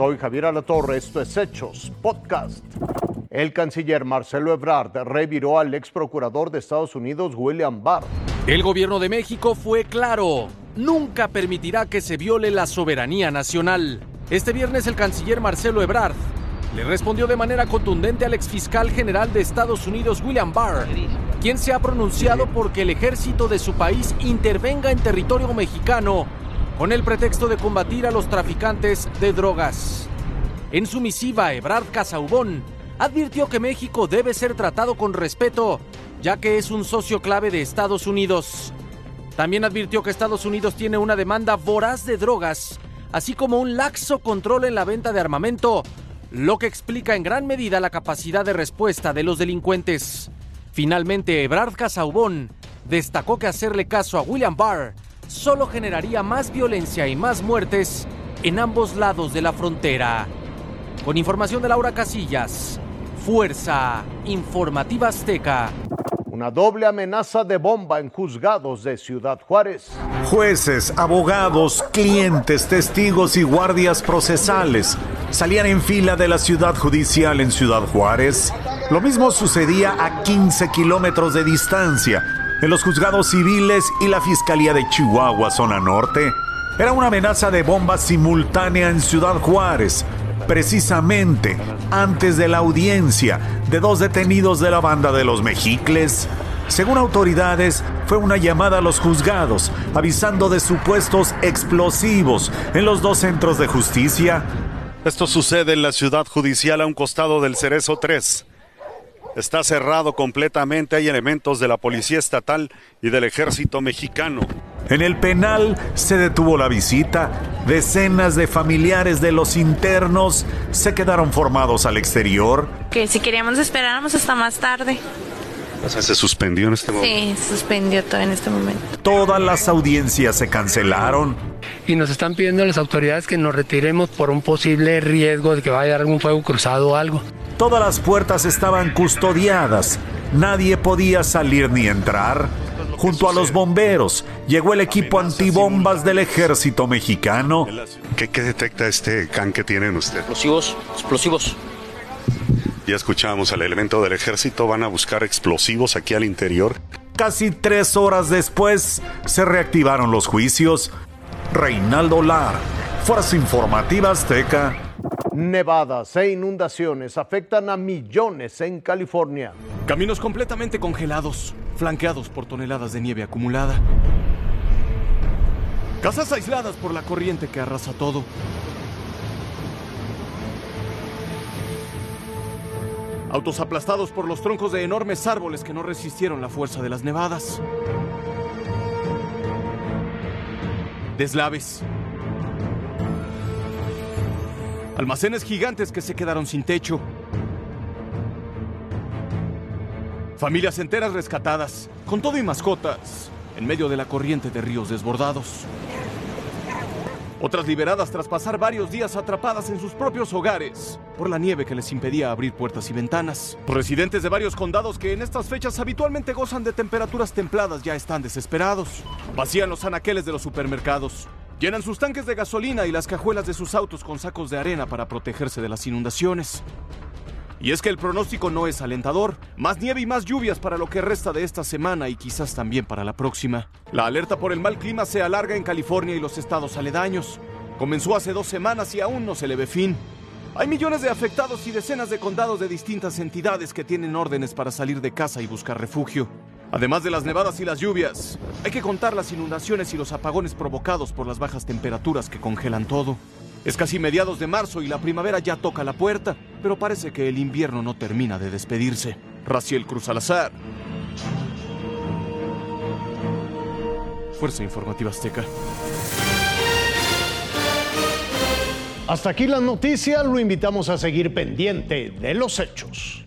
Soy Javier Alatorre, esto es Hechos Podcast. El canciller Marcelo Ebrard reviró al ex procurador de Estados Unidos, William Barr. El gobierno de México fue claro, nunca permitirá que se viole la soberanía nacional. Este viernes el canciller Marcelo Ebrard le respondió de manera contundente al exfiscal general de Estados Unidos, William Barr, quien se ha pronunciado porque el ejército de su país intervenga en territorio mexicano con el pretexto de combatir a los traficantes de drogas. En su misiva, Ebrard Casaubón advirtió que México debe ser tratado con respeto, ya que es un socio clave de Estados Unidos. También advirtió que Estados Unidos tiene una demanda voraz de drogas, así como un laxo control en la venta de armamento, lo que explica en gran medida la capacidad de respuesta de los delincuentes. Finalmente, Ebrard Casaubón destacó que hacerle caso a William Barr solo generaría más violencia y más muertes en ambos lados de la frontera. Con información de Laura Casillas, Fuerza Informativa Azteca. Una doble amenaza de bomba en juzgados de Ciudad Juárez. Jueces, abogados, clientes, testigos y guardias procesales salían en fila de la ciudad judicial en Ciudad Juárez. Lo mismo sucedía a 15 kilómetros de distancia en los juzgados civiles y la Fiscalía de Chihuahua, zona norte. Era una amenaza de bomba simultánea en Ciudad Juárez, precisamente antes de la audiencia de dos detenidos de la banda de los Mexicles. Según autoridades, fue una llamada a los juzgados avisando de supuestos explosivos en los dos centros de justicia. Esto sucede en la ciudad judicial a un costado del Cerezo 3. Está cerrado completamente, hay elementos de la Policía Estatal y del Ejército Mexicano. En el penal se detuvo la visita. Decenas de familiares de los internos se quedaron formados al exterior. Que si queríamos esperáramos hasta más tarde. O sea, se suspendió en este momento. Sí, suspendió todo en este momento. Todas las audiencias se cancelaron. Y nos están pidiendo a las autoridades que nos retiremos por un posible riesgo de que vaya a haber algún fuego cruzado o algo. Todas las puertas estaban custodiadas. Nadie podía salir ni entrar. Junto a los bomberos llegó el equipo antibombas del ejército mexicano. ¿Qué, qué detecta este can que tienen ustedes? Explosivos, explosivos. Ya escuchamos al elemento del ejército, van a buscar explosivos aquí al interior. Casi tres horas después se reactivaron los juicios. Reinaldo Lar, Fuerza Informativa Azteca. Nevadas e inundaciones afectan a millones en California. Caminos completamente congelados, flanqueados por toneladas de nieve acumulada. Casas aisladas por la corriente que arrasa todo. Autos aplastados por los troncos de enormes árboles que no resistieron la fuerza de las nevadas. Deslaves. Almacenes gigantes que se quedaron sin techo. Familias enteras rescatadas, con todo y mascotas, en medio de la corriente de ríos desbordados. Otras liberadas tras pasar varios días atrapadas en sus propios hogares por la nieve que les impedía abrir puertas y ventanas. Residentes de varios condados que en estas fechas habitualmente gozan de temperaturas templadas ya están desesperados. Vacían los anaqueles de los supermercados. Llenan sus tanques de gasolina y las cajuelas de sus autos con sacos de arena para protegerse de las inundaciones. Y es que el pronóstico no es alentador. Más nieve y más lluvias para lo que resta de esta semana y quizás también para la próxima. La alerta por el mal clima se alarga en California y los estados aledaños. Comenzó hace dos semanas y aún no se le ve fin. Hay millones de afectados y decenas de condados de distintas entidades que tienen órdenes para salir de casa y buscar refugio. Además de las nevadas y las lluvias, hay que contar las inundaciones y los apagones provocados por las bajas temperaturas que congelan todo. Es casi mediados de marzo y la primavera ya toca la puerta, pero parece que el invierno no termina de despedirse. Raciel Cruz Salazar. Fuerza Informativa Azteca. Hasta aquí la noticia, lo invitamos a seguir pendiente de los hechos.